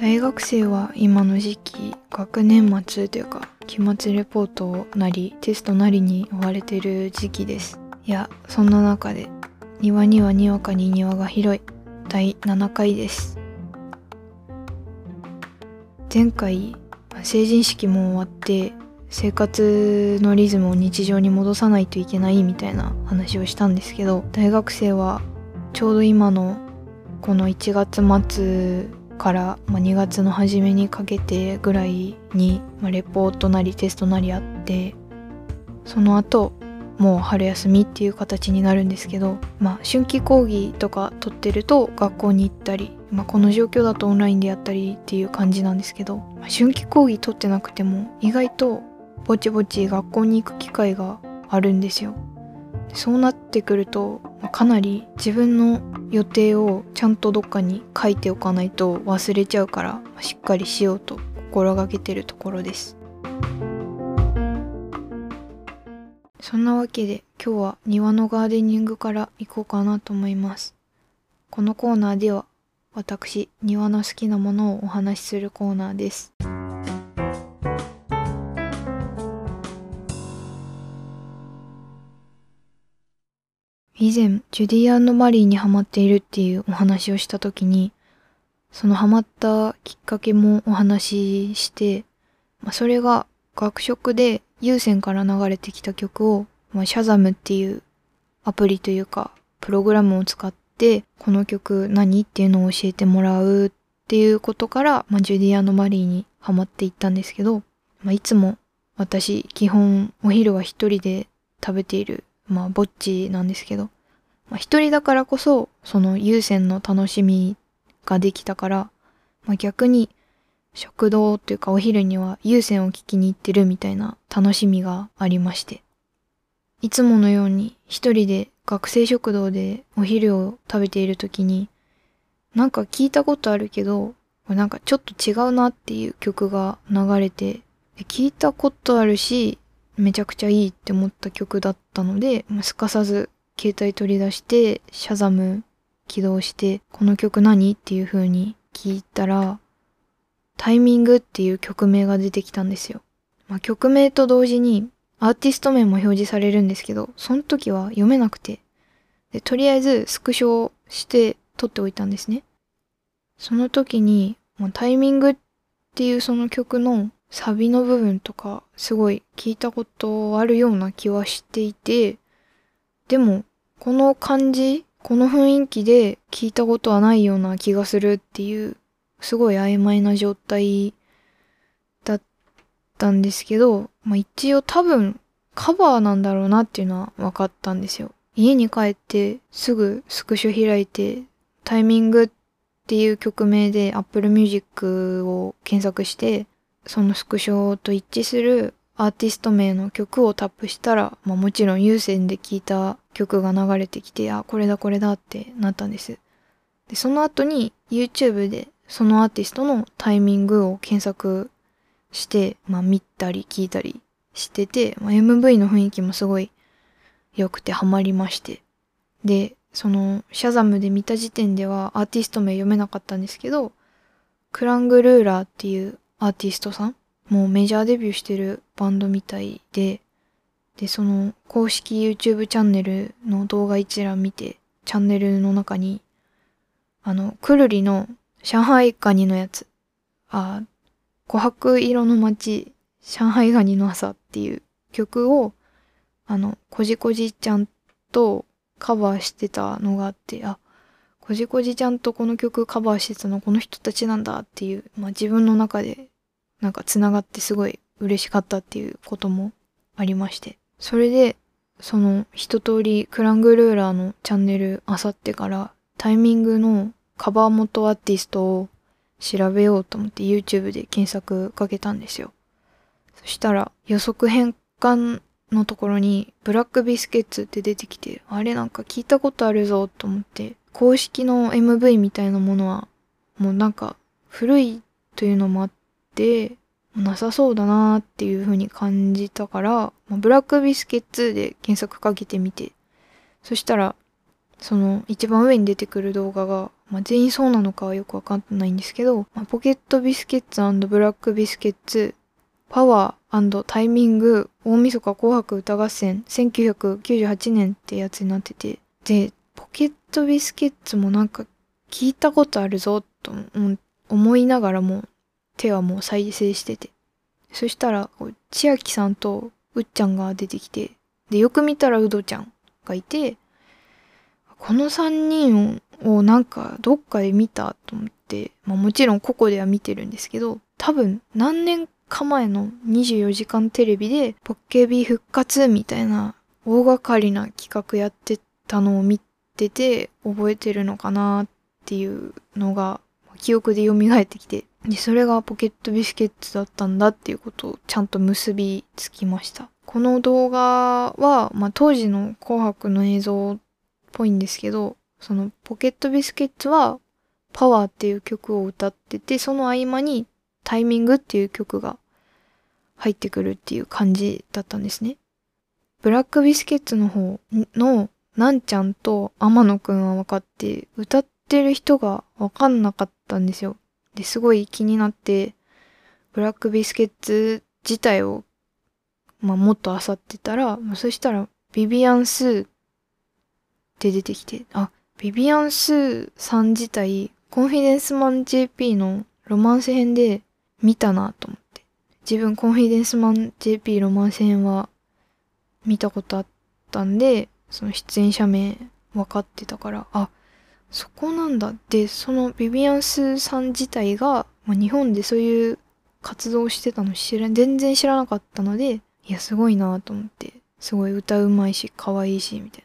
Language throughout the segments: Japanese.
大学生は今の時期学年末というか期末レポートなりテストなりに追われてる時期です。いやそんな中で庭にはにわかに庭が広い。第7回です。前回成人式も終わって生活のリズムを日常に戻さないといけないみたいな話をしたんですけど大学生はちょうど今のこの1月末から、まあ、2月の初めにかけてぐらいに、まあ、レポートなりテストなりあってその後もう春休みっていう形になるんですけど、まあ、春季講義とか取ってると学校に行ったり、まあ、この状況だとオンラインでやったりっていう感じなんですけど、まあ、春季講義取ってなくても意外とぼちぼち学校に行く機会があるんですよ。そうなってくると、ま、かなり自分の予定をちゃんとどっかに書いておかないと忘れちゃうから、しっかりしようと心がけてるところです。そんなわけで今日は庭のガーデニングから行こうかなと思います。このコーナーでは私庭の好きなものをお話しするコーナーです。以前ジュディアンマリーにハマっているっていうお話をした時にそのハマったきっかけもお話しして、まあ、それが学食で有線から流れてきた曲を、まあ、シャザムっていうアプリというか、プログラムを使って、この曲何っていうのを教えてもらうっていうことから、まあ、ジュディアンのマリーにハマっていったんですけど、まあ、いつも私、基本お昼は一人で食べている、まあ、ぼっちなんですけど、まあ、一人だからこそ、その有線の楽しみができたから、まあ、逆に食堂っていうかお昼には有線を聞きに行ってるみたいな楽しみがありまして。いつものように一人で学生食堂でお昼を食べている時に、なんか聞いたことあるけど、なんかちょっと違うなっていう曲が流れて、聞いたことあるし、めちゃくちゃいいって思った曲だったので、すかさず携帯取り出して、シャザム起動して、この曲何っていう風に聞いたら、タイミングっていう曲名が出てきたんですよ。まあ、曲名と同時にアーティスト名も表示されるんですけど、その時は読めなくて、でとりあえずスクショして撮っておいたんですね。その時に、まあ、タイミングっていうその曲のサビの部分とか、すごい聞いたことあるような気はしていて、でも、この感じ、この雰囲気で聞いたことはないような気がするっていうすごい曖昧な状態だったんですけど、まあ、一応多分カバーなんだろうなっていうのは分かったんですよ。家に帰ってすぐスクショ開いてタイミングっていう曲名で Apple Music を検索してそのスクショと一致するアーティスト名の曲をタップしたら、まあ、もちろん有線で聴いた曲が流れてきて、あ、これだこれだってなったんです。で、その後に YouTube でそのアーティストのタイミングを検索して、まあ見たり聞いたりしてて、まあ、MV の雰囲気もすごい良くてハマりまして。で、そのシャザムで見た時点ではアーティスト名読めなかったんですけど、クラングルーラーっていうアーティストさん、もうメジャーデビューしてるバンドみたいで、で、その公式 YouTube チャンネルの動画一覧見て、チャンネルの中に、あの、くるりの上海ガニのやつ。あ、琥珀色の街、上海ガニの朝っていう曲を、あの、こじこじちゃんとカバーしてたのがあって、あ、こじこじちゃんとこの曲カバーしてたのこの人たちなんだっていう、まあ自分の中でなんか繋がってすごい嬉しかったっていうこともありまして。それで、その一通りクラングルーラーのチャンネルあさってからタイミングのカバー元アーティストを調べようと思って YouTube で検索かけたんですよ。そしたら予測変換のところにブラックビスケッツって出てきて、あれなんか聞いたことあるぞと思って、公式の MV みたいなものはもうなんか古いというのもあって、なさそうだなーっていう風に感じたからま、ブラックビスケッツで検索かけてみて、そしたらその一番上に出てくる動画が、まあ、全員そうなのかはよくわかんないんですけど、まあ、ポケットビスケッツブラックビスケッツパワータイミング大晦日紅白歌合戦1998年ってやつになってて。でポケットビスケッツもなんか聞いたことあるぞと思いながらも手はもう再生してて。そしたら千秋さんとうっちゃんが出てきてでよく見たらうどちゃんがいてこの3人をなんかどっかで見たと思って、まあ、もちろんここでは見てるんですけど多分何年か前の24時間テレビでポッケビ復活みたいな大掛かりな企画やってたのを見てて覚えてるのかなっていうのが記憶で蘇ってきて。でそれがポケットビスケッツだったんだっていうことをちゃんと結びつきましたこの動画は、まあ、当時の紅白の映像っぽいんですけど、そのポケットビスケッツはパワーっていう曲を歌ってて、その合間にタイミングっていう曲が入ってくるっていう感じだったんですね。ブラックビスケッツの方のなんちゃんと天野くんは分かって、歌ってる人が分かんなかったんですよ。で、すごい気になって、ブラックビスケッツ自体を、まあ、もっと漁ってたら、まあ、そしたら、ビビアンスーって出てきて、あ、ビビアン・スーさん自体、コンフィデンスマン JP のロマンス編で見たなと思って。自分コンフィデンスマン JP ロマンス編は見たことあったんで、その出演者名分かってたから、あ、そこなんだ。で、そのビビアンスさん自体が、まあ、日本でそういう活動をしてたの知ら、全然知らなかったので、いや、すごいなと思って。すごい歌うまいし、可愛いし、みたい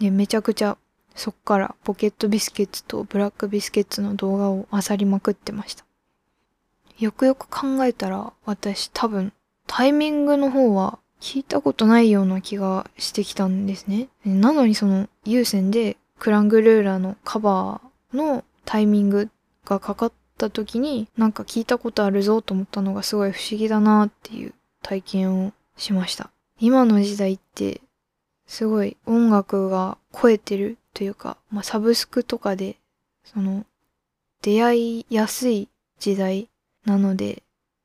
な。で、めちゃくちゃそっからポケットビスケッツとブラックビスケッツの動画を漁りまくってました。よくよく考えたら私多分タイミングの方は聞いたことないような気がしてきたんですね。なのにその有線でクラングルーラーのカバーのタイミングがかかった時になんか聞いたことあるぞと思ったのがすごい不思議だなっていう体験をしました。今の時代ってすごい音楽が超えてるというか、まあ、サブスクとかで、その、出会いやすい時代なので、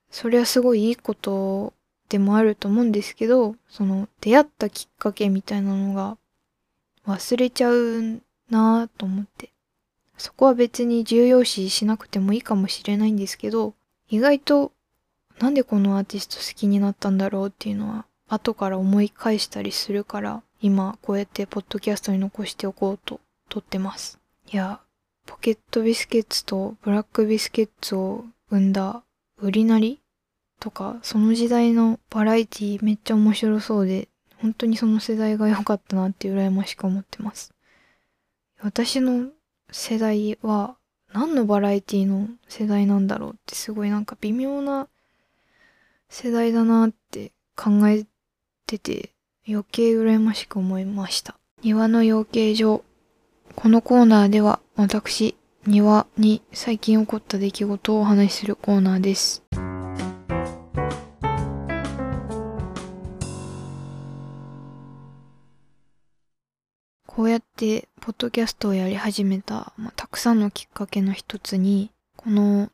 それはすごいいいことでもあると思うんですけど、その、出会ったきっかけみたいなのが忘れちゃうなぁと思って。そこは別に重要視しなくてもいいかもしれないんですけど、意外となんでこのアーティスト好きになったんだろうっていうのは後から思い返したりするから今こうやってポッドキャストに残しておこうと撮ってます。いや、ポケットビスケッツとブラックビスケッツを生んだ売りなりとか、その時代のバラエティめっちゃ面白そうで、本当にその世代が良かったなって羨ましく思ってます。私の世代は何のバラエティの世代なんだろうってすごいなんか微妙な世代だなって考えてて、余計羨ましく思いました。庭の養鶏場。このコーナーでは私、庭に最近起こった出来事をお話しするコーナーです。てポッドキャストをやり始めた、まあ、たくさんのきっかけの一つに、この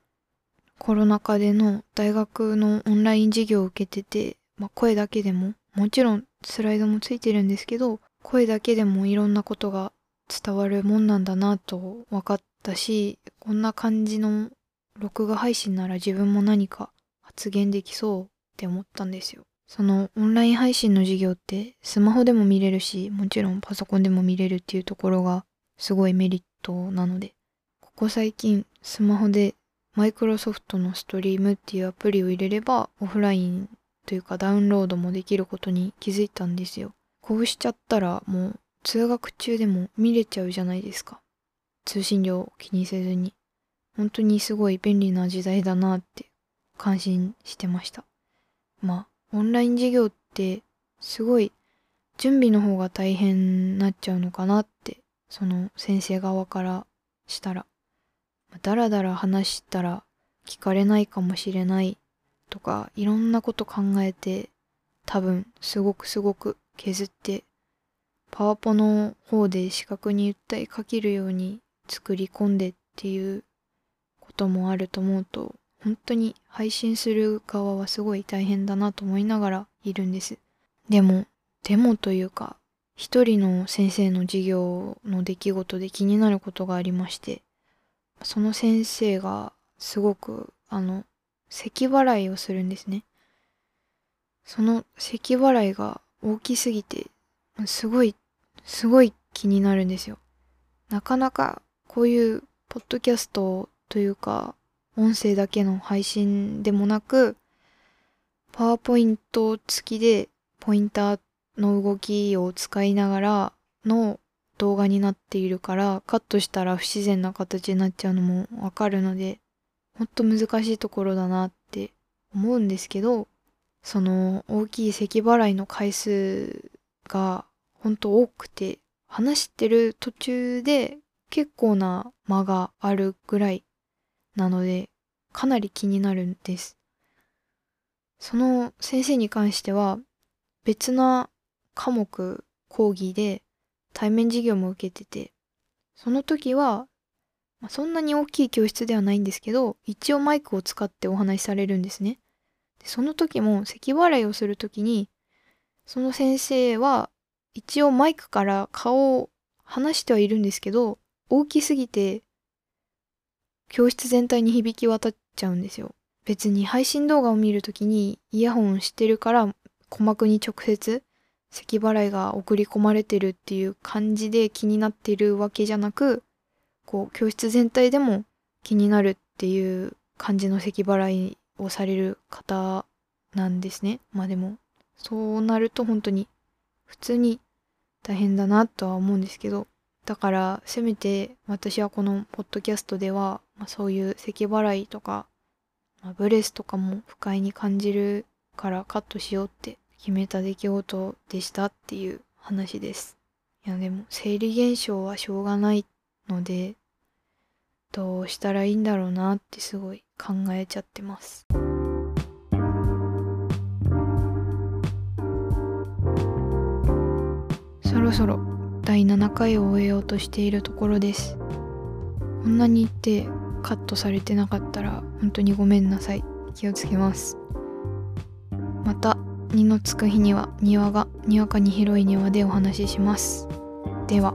コロナ禍での大学のオンライン授業を受けてて、まあ、声だけでももちろんスライドもついてるんですけど、声だけでもいろんなことが伝わるもんなんだなと分かったし、こんな感じの録画配信なら自分も何か発言できそうって思ったんですよ。そのオンライン配信の授業ってスマホでも見れるし、もちろんパソコンでも見れるっていうところがすごいメリットなので、ここ最近スマホでマイクロソフトのストリームっていうアプリを入れればオフラインというかダウンロードもできることに気づいたんですよ。こうしちゃったらもう通学中でも見れちゃうじゃないですか。通信料を気にせずに。本当にすごい便利な時代だなって感心してました。まあ、オンライン授業ってすごい準備の方が大変になっちゃうのかなって、その先生側からしたら。だらだら話したら聞かれないかもしれないとかいろんなこと考えて多分すごくすごく削ってパワポの方で視覚に訴えかけるように作り込んでっていうこともあると思うと本当に配信する側はすごい大変だなと思いながらいるんです。でも、でもというか、一人の先生の授業の出来事で気になることがありまして、その先生がすごく、あの、咳払いをするんですね。その咳払いが大きすぎて、すごい、すごい気になるんですよ。なかなかこういうポッドキャストというか、音声だけの配信でもなく、パワーポイント付きでポインターの動きを使いながらの動画になっているからカットしたら不自然な形になっちゃうのもわかるのでほんと難しいところだなって思うんですけどその大きい咳払いの回数がほんと多くて話してる途中で結構な間があるぐらいなのでかなり気になるんです。その先生に関しては別な科目講義で対面授業も受けててその時は、ま、そんなに大きい教室ではないんですけど一応マイクを使ってお話しされるんですね。でその時も咳払いをする時にその先生は一応マイクから顔を離してはいるんですけど大きすぎて教室全体に響き渡っちゃうんですよ。別に配信動画を見るときにイヤホンしてるから鼓膜に直接咳払いが送り込まれてるっていう感じで気になってるわけじゃなくこう教室全体でも気になるっていう感じの咳払いをされる方なんですね。まあでもそうなると本当に普通に大変だなとは思うんですけどだからせめて私はこのポッドキャストでは、まあ、そういう咳払いとか、まあ、ブレスとかも不快に感じるからカットしようって決めた出来事でしたっていう話です。いやでも生理現象はしょうがないのでどうしたらいいんだろうなってすごい考えちゃってます。そろそろ第7回を終えようとしているところですこんなに言ってカットされてなかったら本当にごめんなさい。気をつけます。また2のつく日には庭がにわかに広い庭でお話しします。では。